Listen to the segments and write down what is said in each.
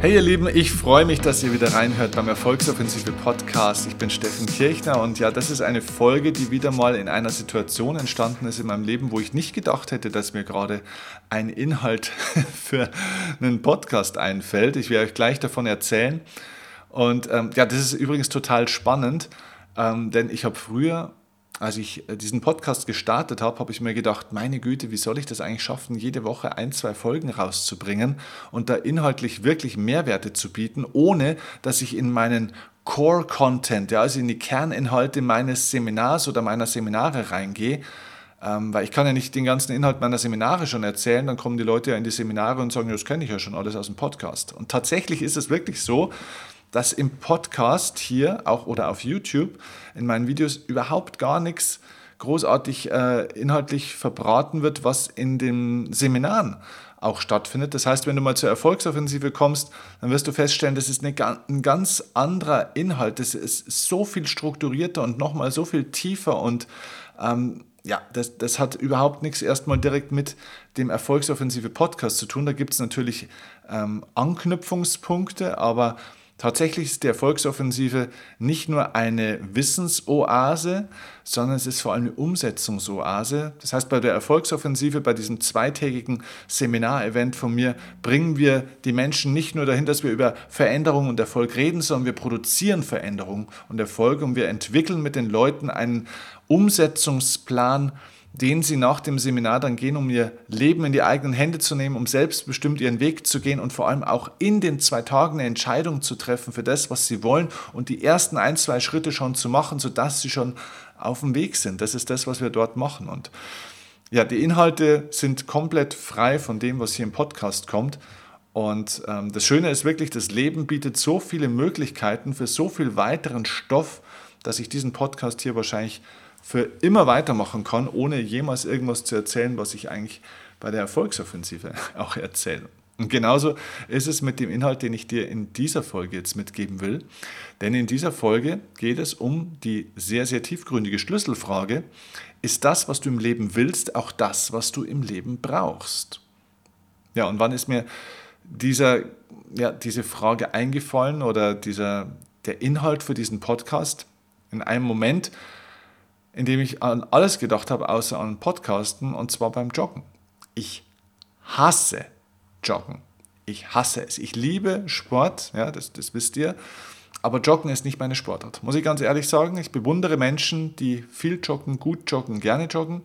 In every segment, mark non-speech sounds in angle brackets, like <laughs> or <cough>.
Hey ihr Lieben, ich freue mich, dass ihr wieder reinhört beim Erfolgsoffensive Podcast. Ich bin Steffen Kirchner und ja, das ist eine Folge, die wieder mal in einer Situation entstanden ist in meinem Leben, wo ich nicht gedacht hätte, dass mir gerade ein Inhalt <laughs> für einen Podcast einfällt. Ich werde euch gleich davon erzählen. Und ähm, ja, das ist übrigens total spannend, ähm, denn ich habe früher als ich äh, diesen Podcast gestartet habe, habe ich mir gedacht, meine Güte, wie soll ich das eigentlich schaffen, jede Woche ein, zwei Folgen rauszubringen und da inhaltlich wirklich Mehrwerte zu bieten, ohne dass ich in meinen Core-Content, ja, also in die Kerninhalte meines Seminars oder meiner Seminare reingehe. Ähm, weil ich kann ja nicht den ganzen Inhalt meiner Seminare schon erzählen, dann kommen die Leute ja in die Seminare und sagen, das kenne ich ja schon alles aus dem Podcast. Und tatsächlich ist es wirklich so, dass im Podcast hier auch oder auf YouTube in meinen Videos überhaupt gar nichts großartig äh, inhaltlich verbraten wird, was in den Seminaren auch stattfindet. Das heißt, wenn du mal zur Erfolgsoffensive kommst, dann wirst du feststellen, das ist eine, ein ganz anderer Inhalt. Das ist so viel strukturierter und nochmal so viel tiefer und ähm, ja, das, das hat überhaupt nichts erstmal direkt mit dem Erfolgsoffensive Podcast zu tun. Da gibt es natürlich ähm, Anknüpfungspunkte, aber Tatsächlich ist die Erfolgsoffensive nicht nur eine Wissensoase, sondern es ist vor allem eine Umsetzungsoase. Das heißt, bei der Erfolgsoffensive, bei diesem zweitägigen Seminarevent von mir, bringen wir die Menschen nicht nur dahin, dass wir über Veränderung und Erfolg reden, sondern wir produzieren Veränderung und Erfolg und wir entwickeln mit den Leuten einen Umsetzungsplan, den sie nach dem Seminar dann gehen, um ihr Leben in die eigenen Hände zu nehmen, um selbstbestimmt ihren Weg zu gehen und vor allem auch in den zwei Tagen eine Entscheidung zu treffen für das, was sie wollen und die ersten ein, zwei Schritte schon zu machen, sodass sie schon auf dem Weg sind. Das ist das, was wir dort machen. Und ja, die Inhalte sind komplett frei von dem, was hier im Podcast kommt. Und ähm, das Schöne ist wirklich, das Leben bietet so viele Möglichkeiten für so viel weiteren Stoff, dass ich diesen Podcast hier wahrscheinlich für immer weitermachen kann, ohne jemals irgendwas zu erzählen, was ich eigentlich bei der Erfolgsoffensive <laughs> auch erzähle. Und genauso ist es mit dem Inhalt, den ich dir in dieser Folge jetzt mitgeben will. Denn in dieser Folge geht es um die sehr, sehr tiefgründige Schlüsselfrage, ist das, was du im Leben willst, auch das, was du im Leben brauchst? Ja, und wann ist mir dieser, ja, diese Frage eingefallen oder dieser, der Inhalt für diesen Podcast? In einem Moment, in dem ich an alles gedacht habe, außer an Podcasten, und zwar beim Joggen. Ich hasse Joggen. Ich hasse es. Ich liebe Sport, ja, das, das wisst ihr. Aber Joggen ist nicht meine Sportart. Muss ich ganz ehrlich sagen. Ich bewundere Menschen, die viel joggen, gut joggen, gerne joggen.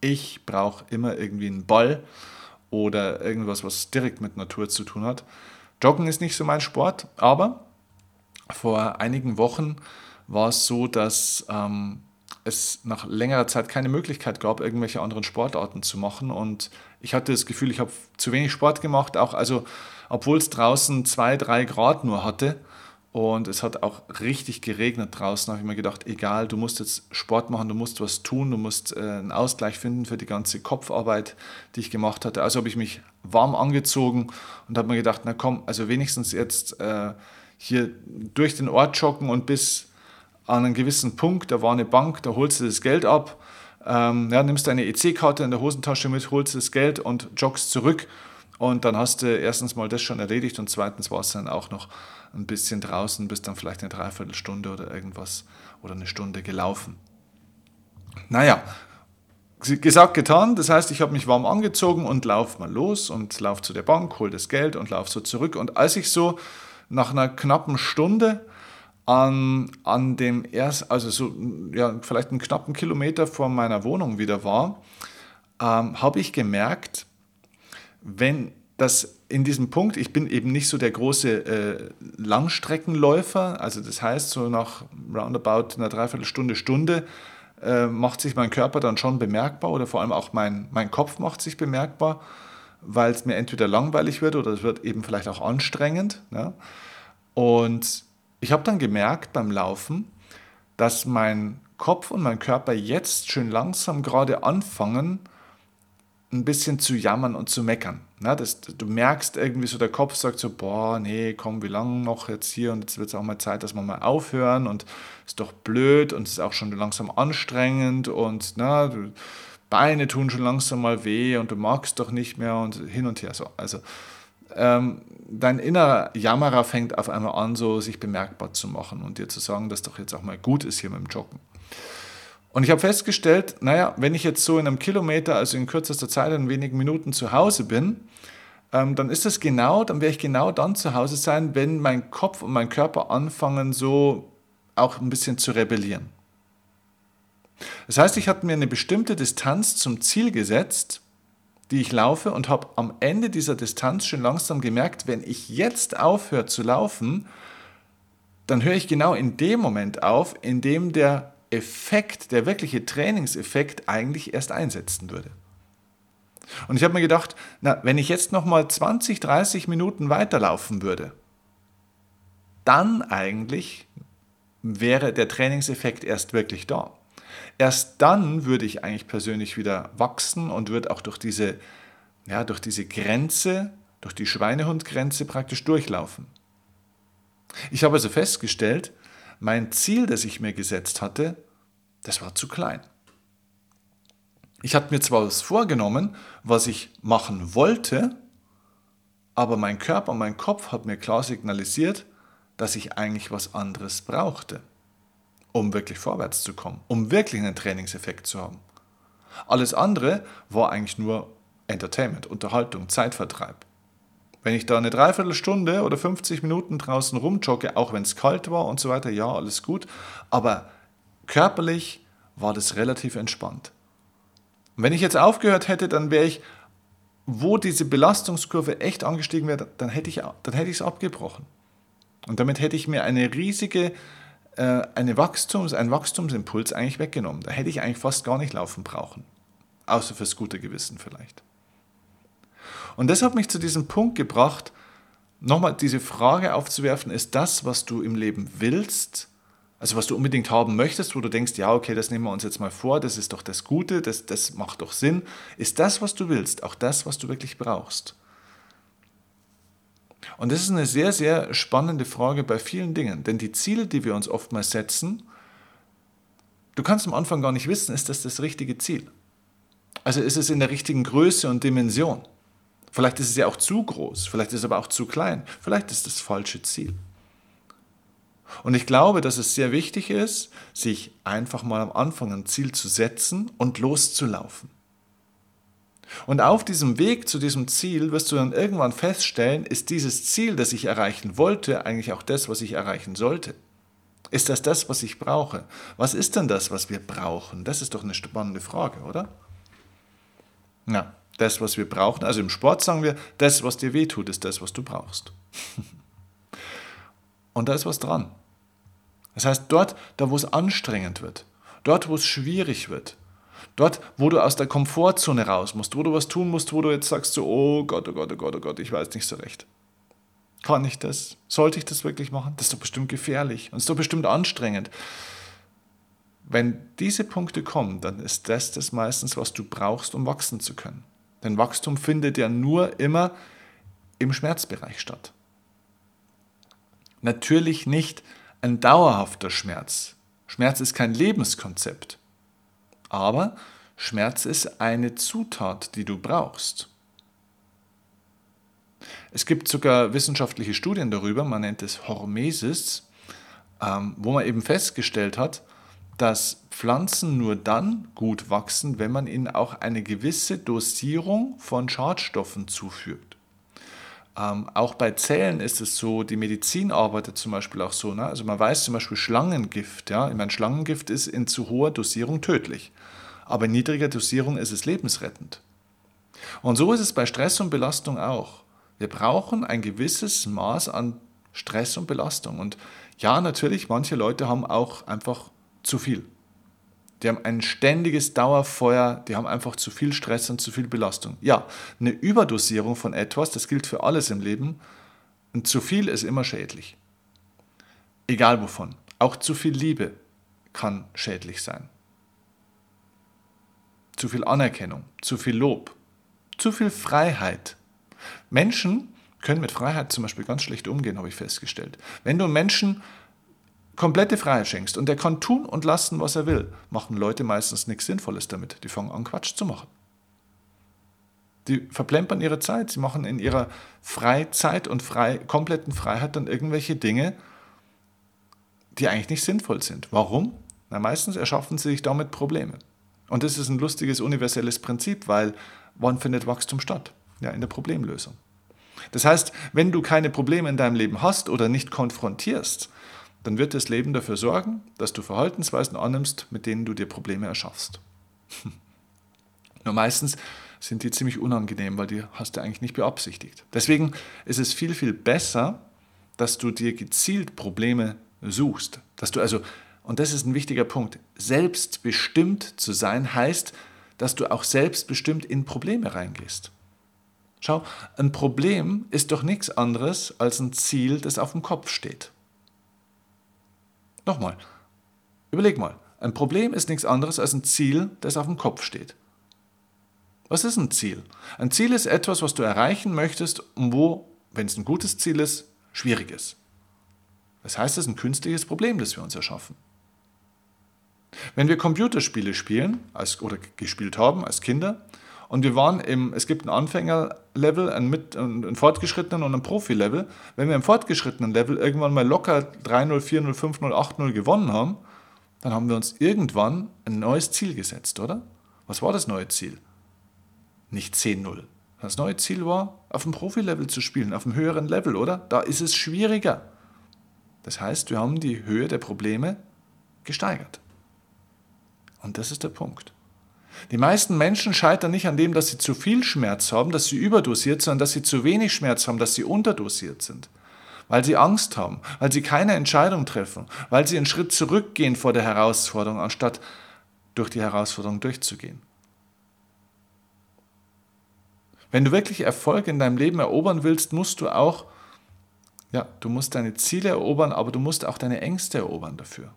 Ich brauche immer irgendwie einen Ball oder irgendwas, was direkt mit Natur zu tun hat. Joggen ist nicht so mein Sport, aber vor einigen Wochen war es so, dass ähm, es nach längerer Zeit keine Möglichkeit gab, irgendwelche anderen Sportarten zu machen. Und ich hatte das Gefühl, ich habe zu wenig Sport gemacht, auch also, obwohl es draußen zwei, drei Grad nur hatte. Und es hat auch richtig geregnet draußen. habe ich mir gedacht, egal, du musst jetzt Sport machen, du musst was tun, du musst äh, einen Ausgleich finden für die ganze Kopfarbeit, die ich gemacht hatte. Also habe ich mich warm angezogen und habe mir gedacht, na komm, also wenigstens jetzt äh, hier durch den Ort joggen und bis an einen gewissen Punkt, da war eine Bank, da holst du das Geld ab, ähm, ja, nimmst deine EC-Karte in der Hosentasche mit, holst das Geld und joggst zurück. Und dann hast du erstens mal das schon erledigt und zweitens war es dann auch noch ein bisschen draußen, bist dann vielleicht eine Dreiviertelstunde oder irgendwas oder eine Stunde gelaufen. Naja, gesagt, getan. Das heißt, ich habe mich warm angezogen und laufe mal los und laufe zu der Bank, hole das Geld und laufe so zurück. Und als ich so nach einer knappen Stunde an, an dem erst, also so, ja, vielleicht einen knappen Kilometer vor meiner Wohnung wieder war, ähm, habe ich gemerkt, wenn das in diesem Punkt, ich bin eben nicht so der große äh, Langstreckenläufer, also das heißt, so nach roundabout einer Dreiviertelstunde, Stunde äh, macht sich mein Körper dann schon bemerkbar oder vor allem auch mein, mein Kopf macht sich bemerkbar, weil es mir entweder langweilig wird oder es wird eben vielleicht auch anstrengend. Ja? Und ich habe dann gemerkt beim Laufen, dass mein Kopf und mein Körper jetzt schön langsam gerade anfangen, ein bisschen zu jammern und zu meckern. Na, das, du merkst irgendwie so, der Kopf sagt so, boah, nee, komm, wie lange noch jetzt hier und jetzt wird es auch mal Zeit, dass wir mal aufhören und ist doch blöd und ist auch schon langsam anstrengend und na, Beine tun schon langsam mal weh und du magst doch nicht mehr und hin und her so. Also ähm, dein innerer Jammerer fängt auf einmal an, so sich bemerkbar zu machen und dir zu sagen, dass doch jetzt auch mal gut ist hier mit dem Joggen. Und ich habe festgestellt, naja, wenn ich jetzt so in einem Kilometer, also in kürzester Zeit, in wenigen Minuten zu Hause bin, ähm, dann ist das genau, dann werde ich genau dann zu Hause sein, wenn mein Kopf und mein Körper anfangen, so auch ein bisschen zu rebellieren. Das heißt, ich hatte mir eine bestimmte Distanz zum Ziel gesetzt, die ich laufe und habe am Ende dieser Distanz schon langsam gemerkt, wenn ich jetzt aufhöre zu laufen, dann höre ich genau in dem Moment auf, in dem der Effekt, der wirkliche Trainingseffekt eigentlich erst einsetzen würde. Und ich habe mir gedacht, na, wenn ich jetzt noch mal 20, 30 Minuten weiterlaufen würde, dann eigentlich wäre der Trainingseffekt erst wirklich da. Erst dann würde ich eigentlich persönlich wieder wachsen und würde auch durch diese, ja, durch diese Grenze, durch die Schweinehundgrenze praktisch durchlaufen. Ich habe also festgestellt, mein Ziel, das ich mir gesetzt hatte, das war zu klein. Ich hatte mir zwar was vorgenommen, was ich machen wollte, aber mein Körper mein Kopf hat mir klar signalisiert, dass ich eigentlich was anderes brauchte, um wirklich vorwärts zu kommen, um wirklich einen Trainingseffekt zu haben. Alles andere war eigentlich nur Entertainment, Unterhaltung, Zeitvertreib. Wenn ich da eine Dreiviertelstunde oder 50 Minuten draußen rumjogge, auch wenn es kalt war und so weiter, ja, alles gut, aber körperlich war das relativ entspannt. Und wenn ich jetzt aufgehört hätte, dann wäre ich, wo diese Belastungskurve echt angestiegen wäre, dann hätte ich es abgebrochen. Und damit hätte ich mir eine riesige eine Wachstums, einen Wachstumsimpuls eigentlich weggenommen. Da hätte ich eigentlich fast gar nicht laufen brauchen. Außer fürs gute Gewissen vielleicht. Und das hat mich zu diesem Punkt gebracht, nochmal diese Frage aufzuwerfen, ist das, was du im Leben willst, also was du unbedingt haben möchtest, wo du denkst, ja, okay, das nehmen wir uns jetzt mal vor, das ist doch das Gute, das, das macht doch Sinn, ist das, was du willst, auch das, was du wirklich brauchst. Und das ist eine sehr, sehr spannende Frage bei vielen Dingen, denn die Ziele, die wir uns oftmals setzen, du kannst am Anfang gar nicht wissen, ist das das richtige Ziel? Also ist es in der richtigen Größe und Dimension? Vielleicht ist es ja auch zu groß, vielleicht ist es aber auch zu klein, vielleicht ist das falsche Ziel. Und ich glaube, dass es sehr wichtig ist, sich einfach mal am Anfang ein Ziel zu setzen und loszulaufen. Und auf diesem Weg zu diesem Ziel wirst du dann irgendwann feststellen, ist dieses Ziel, das ich erreichen wollte, eigentlich auch das, was ich erreichen sollte? Ist das das, was ich brauche? Was ist denn das, was wir brauchen? Das ist doch eine spannende Frage, oder? Na, das, was wir brauchen, also im Sport sagen wir, das, was dir wehtut, ist das, was du brauchst. <laughs> Und da ist was dran. Das heißt, dort, da wo es anstrengend wird, dort, wo es schwierig wird, dort, wo du aus der Komfortzone raus musst, wo du was tun musst, wo du jetzt sagst so, oh Gott, oh Gott, oh Gott, oh Gott, ich weiß nicht so recht. Kann ich das? Sollte ich das wirklich machen? Das ist doch bestimmt gefährlich und ist doch bestimmt anstrengend. Wenn diese Punkte kommen, dann ist das das meistens, was du brauchst, um wachsen zu können. Denn Wachstum findet ja nur immer im Schmerzbereich statt. Natürlich nicht ein dauerhafter Schmerz. Schmerz ist kein Lebenskonzept. Aber Schmerz ist eine Zutat, die du brauchst. Es gibt sogar wissenschaftliche Studien darüber, man nennt es Hormesis, ähm, wo man eben festgestellt hat, dass Pflanzen nur dann gut wachsen, wenn man ihnen auch eine gewisse Dosierung von Schadstoffen zufügt. Ähm, auch bei Zellen ist es so, die Medizin arbeitet zum Beispiel auch so. Ne? Also man weiß zum Beispiel Schlangengift. Ja? Ich meine, Schlangengift ist in zu hoher Dosierung tödlich. Aber in niedriger Dosierung ist es lebensrettend. Und so ist es bei Stress und Belastung auch. Wir brauchen ein gewisses Maß an Stress und Belastung. Und ja, natürlich, manche Leute haben auch einfach zu viel. Die haben ein ständiges Dauerfeuer, die haben einfach zu viel Stress und zu viel Belastung. Ja, eine Überdosierung von etwas, das gilt für alles im Leben, und zu viel ist immer schädlich. Egal wovon. Auch zu viel Liebe kann schädlich sein. Zu viel Anerkennung, zu viel Lob, zu viel Freiheit. Menschen können mit Freiheit zum Beispiel ganz schlecht umgehen, habe ich festgestellt. Wenn du Menschen komplette Freiheit schenkst und der kann tun und lassen, was er will, machen Leute meistens nichts Sinnvolles damit. Die fangen an, Quatsch zu machen. Die verplempern ihre Zeit. Sie machen in ihrer Freizeit und frei, kompletten Freiheit dann irgendwelche Dinge, die eigentlich nicht sinnvoll sind. Warum? Na, meistens erschaffen sie sich damit Probleme. Und das ist ein lustiges universelles Prinzip, weil wann findet Wachstum statt? Ja, in der Problemlösung. Das heißt, wenn du keine Probleme in deinem Leben hast oder nicht konfrontierst, dann wird das Leben dafür sorgen, dass du Verhaltensweisen annimmst, mit denen du dir Probleme erschaffst. <laughs> Nur meistens sind die ziemlich unangenehm, weil die hast du eigentlich nicht beabsichtigt. Deswegen ist es viel, viel besser, dass du dir gezielt Probleme suchst. Dass du also, und das ist ein wichtiger Punkt, selbstbestimmt zu sein heißt, dass du auch selbstbestimmt in Probleme reingehst. Schau, ein Problem ist doch nichts anderes als ein Ziel, das auf dem Kopf steht. Nochmal, überleg mal, ein Problem ist nichts anderes als ein Ziel, das auf dem Kopf steht. Was ist ein Ziel? Ein Ziel ist etwas, was du erreichen möchtest und wo, wenn es ein gutes Ziel ist, schwierig ist. Das heißt, es ist ein künstliches Problem, das wir uns erschaffen. Wenn wir Computerspiele spielen als, oder gespielt haben als Kinder und wir waren im, es gibt ein Anfängerlevel, ein, mit, ein fortgeschrittenen und ein Profi-Level. Wenn wir im fortgeschrittenen Level irgendwann mal locker 3-0, 4-0, 5-0, 8-0 gewonnen haben, dann haben wir uns irgendwann ein neues Ziel gesetzt, oder? Was war das neue Ziel? Nicht 10-0. Das neue Ziel war, auf dem Profi-Level zu spielen, auf einem höheren Level, oder? Da ist es schwieriger. Das heißt, wir haben die Höhe der Probleme gesteigert. Und das ist der Punkt. Die meisten Menschen scheitern nicht an dem, dass sie zu viel Schmerz haben, dass sie überdosiert, sondern dass sie zu wenig Schmerz haben, dass sie unterdosiert sind. Weil sie Angst haben, weil sie keine Entscheidung treffen, weil sie einen Schritt zurückgehen vor der Herausforderung, anstatt durch die Herausforderung durchzugehen. Wenn du wirklich Erfolg in deinem Leben erobern willst, musst du auch ja, du musst deine Ziele erobern, aber du musst auch deine Ängste erobern dafür.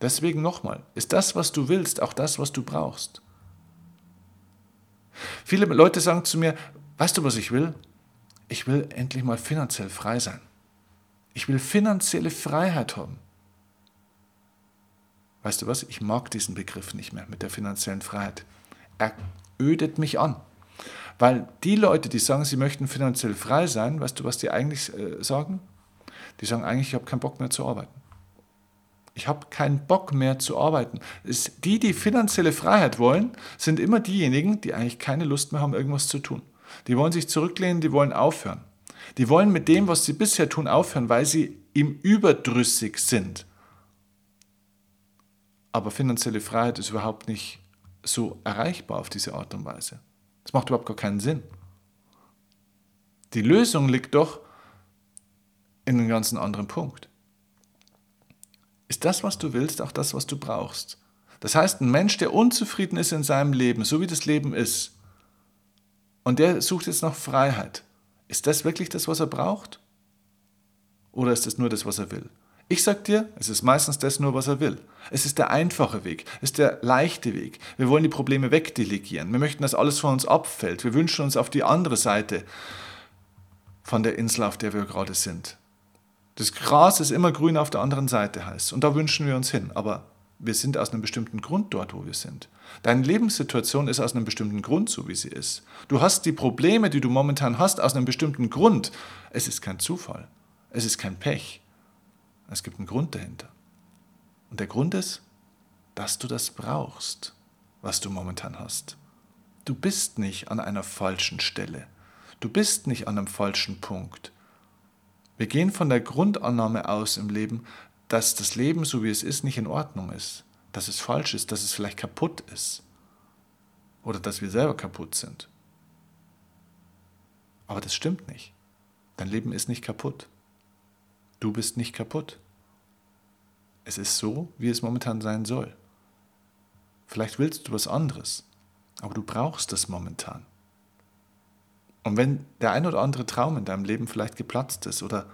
Deswegen nochmal, ist das, was du willst, auch das, was du brauchst? Viele Leute sagen zu mir, weißt du, was ich will? Ich will endlich mal finanziell frei sein. Ich will finanzielle Freiheit haben. Weißt du was? Ich mag diesen Begriff nicht mehr mit der finanziellen Freiheit. Er ödet mich an. Weil die Leute, die sagen, sie möchten finanziell frei sein, weißt du, was die eigentlich äh, sagen? Die sagen eigentlich, ich habe keinen Bock mehr zu arbeiten. Ich habe keinen Bock mehr zu arbeiten. Es, die, die finanzielle Freiheit wollen, sind immer diejenigen, die eigentlich keine Lust mehr haben, irgendwas zu tun. Die wollen sich zurücklehnen, die wollen aufhören. Die wollen mit dem, was sie bisher tun, aufhören, weil sie im Überdrüssig sind. Aber finanzielle Freiheit ist überhaupt nicht so erreichbar auf diese Art und Weise. Das macht überhaupt gar keinen Sinn. Die Lösung liegt doch in einem ganz anderen Punkt. Ist das, was du willst, auch das, was du brauchst? Das heißt, ein Mensch, der unzufrieden ist in seinem Leben, so wie das Leben ist, und der sucht jetzt nach Freiheit, ist das wirklich das, was er braucht? Oder ist das nur das, was er will? Ich sag dir, es ist meistens das nur, was er will. Es ist der einfache Weg, es ist der leichte Weg. Wir wollen die Probleme wegdelegieren. Wir möchten, dass alles von uns abfällt. Wir wünschen uns auf die andere Seite von der Insel, auf der wir gerade sind. Das Gras ist immer grün auf der anderen Seite heißt. Und da wünschen wir uns hin. Aber wir sind aus einem bestimmten Grund dort, wo wir sind. Deine Lebenssituation ist aus einem bestimmten Grund so, wie sie ist. Du hast die Probleme, die du momentan hast, aus einem bestimmten Grund. Es ist kein Zufall. Es ist kein Pech. Es gibt einen Grund dahinter. Und der Grund ist, dass du das brauchst, was du momentan hast. Du bist nicht an einer falschen Stelle. Du bist nicht an einem falschen Punkt. Wir gehen von der Grundannahme aus im Leben, dass das Leben, so wie es ist, nicht in Ordnung ist, dass es falsch ist, dass es vielleicht kaputt ist oder dass wir selber kaputt sind. Aber das stimmt nicht. Dein Leben ist nicht kaputt. Du bist nicht kaputt. Es ist so, wie es momentan sein soll. Vielleicht willst du was anderes, aber du brauchst es momentan. Und wenn der ein oder andere Traum in deinem Leben vielleicht geplatzt ist oder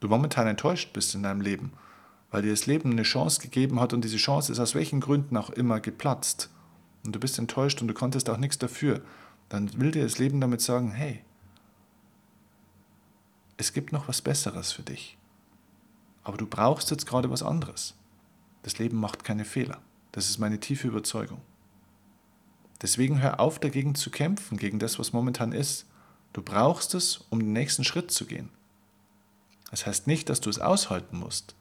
du momentan enttäuscht bist in deinem Leben, weil dir das Leben eine Chance gegeben hat und diese Chance ist aus welchen Gründen auch immer geplatzt und du bist enttäuscht und du konntest auch nichts dafür, dann will dir das Leben damit sagen, hey, es gibt noch was Besseres für dich. Aber du brauchst jetzt gerade was anderes. Das Leben macht keine Fehler. Das ist meine tiefe Überzeugung. Deswegen hör auf dagegen zu kämpfen, gegen das, was momentan ist. Du brauchst es, um den nächsten Schritt zu gehen. Das heißt nicht, dass du es aushalten musst.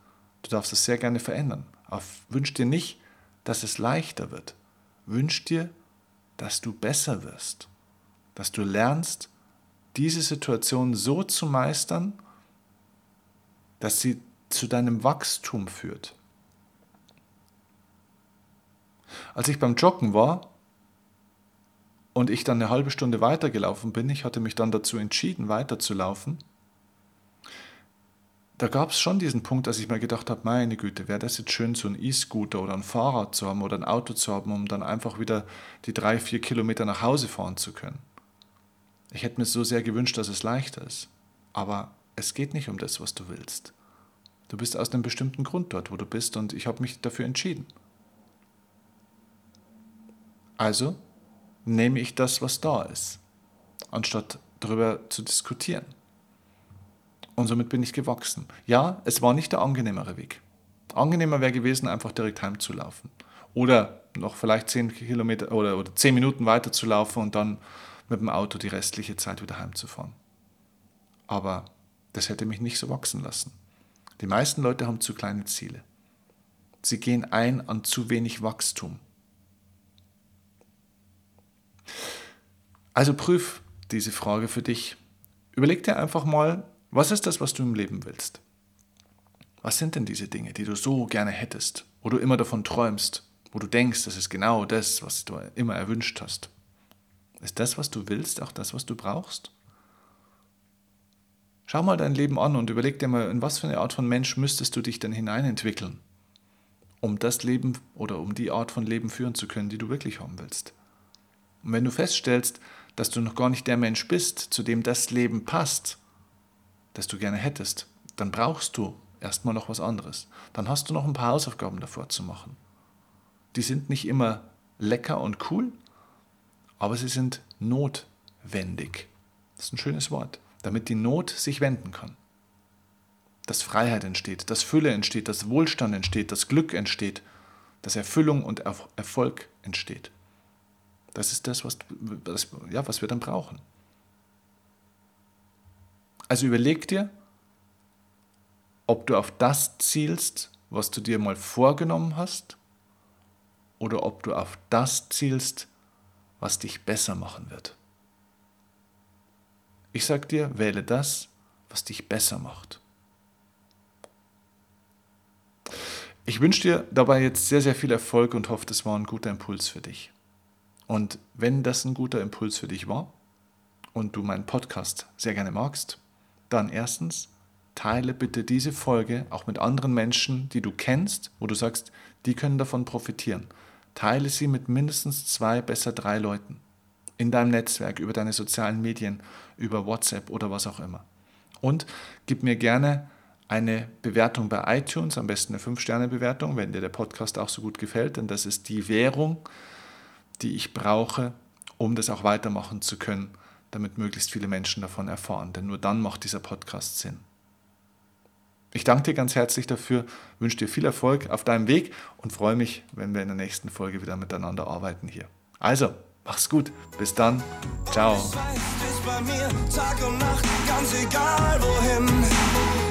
Du darfst es sehr gerne verändern. Aber wünsch dir nicht, dass es leichter wird. Wünsch dir, dass du besser wirst. Dass du lernst, diese Situation so zu meistern, dass sie zu deinem Wachstum führt. Als ich beim Joggen war und ich dann eine halbe Stunde weitergelaufen bin, ich hatte mich dann dazu entschieden, weiterzulaufen, da gab es schon diesen Punkt, dass ich mir gedacht habe, meine Güte, wäre das jetzt schön, so ein E-Scooter oder ein Fahrrad zu haben oder ein Auto zu haben, um dann einfach wieder die drei, vier Kilometer nach Hause fahren zu können. Ich hätte mir so sehr gewünscht, dass es leichter ist. Aber es geht nicht um das, was du willst. Du bist aus einem bestimmten Grund dort, wo du bist und ich habe mich dafür entschieden. Also nehme ich das, was da ist, anstatt darüber zu diskutieren. Und somit bin ich gewachsen. Ja, es war nicht der angenehmere Weg. Angenehmer wäre gewesen, einfach direkt heimzulaufen. Oder noch vielleicht zehn Kilometer oder, oder zehn Minuten weiter zu laufen und dann mit dem Auto die restliche Zeit wieder heimzufahren. Aber das hätte mich nicht so wachsen lassen. Die meisten Leute haben zu kleine Ziele. Sie gehen ein an zu wenig Wachstum. Also prüf diese Frage für dich. Überleg dir einfach mal, was ist das, was du im Leben willst? Was sind denn diese Dinge, die du so gerne hättest, wo du immer davon träumst, wo du denkst, das ist genau das, was du immer erwünscht hast? Ist das, was du willst, auch das, was du brauchst? Schau mal dein Leben an und überleg dir mal, in was für eine Art von Mensch müsstest du dich denn hineinentwickeln, um das Leben oder um die Art von Leben führen zu können, die du wirklich haben willst. Und wenn du feststellst, dass du noch gar nicht der Mensch bist, zu dem das Leben passt, das du gerne hättest, dann brauchst du erstmal noch was anderes. Dann hast du noch ein paar Hausaufgaben davor zu machen. Die sind nicht immer lecker und cool, aber sie sind notwendig. Das ist ein schönes Wort, damit die Not sich wenden kann. Dass Freiheit entsteht, dass Fülle entsteht, dass Wohlstand entsteht, dass Glück entsteht, dass Erfüllung und Erfolg entsteht. Das ist das, was, was, ja, was wir dann brauchen. Also überleg dir, ob du auf das zielst, was du dir mal vorgenommen hast, oder ob du auf das zielst, was dich besser machen wird. Ich sag dir, wähle das, was dich besser macht. Ich wünsche dir dabei jetzt sehr, sehr viel Erfolg und hoffe, das war ein guter Impuls für dich. Und wenn das ein guter Impuls für dich war und du meinen Podcast sehr gerne magst, dann erstens, teile bitte diese Folge auch mit anderen Menschen, die du kennst, wo du sagst, die können davon profitieren. Teile sie mit mindestens zwei, besser drei Leuten. In deinem Netzwerk, über deine sozialen Medien, über WhatsApp oder was auch immer. Und gib mir gerne eine Bewertung bei iTunes, am besten eine 5-Sterne-Bewertung, wenn dir der Podcast auch so gut gefällt, denn das ist die Währung, die ich brauche, um das auch weitermachen zu können damit möglichst viele Menschen davon erfahren. Denn nur dann macht dieser Podcast Sinn. Ich danke dir ganz herzlich dafür, wünsche dir viel Erfolg auf deinem Weg und freue mich, wenn wir in der nächsten Folge wieder miteinander arbeiten hier. Also, mach's gut. Bis dann. Ciao.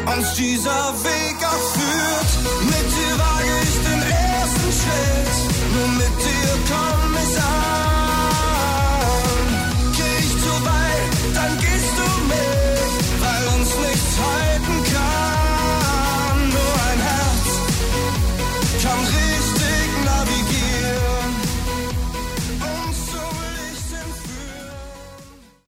Uns dieser Weg auch führt. Mit dir wage ich den ersten Schritt. Nur mit dir komm ich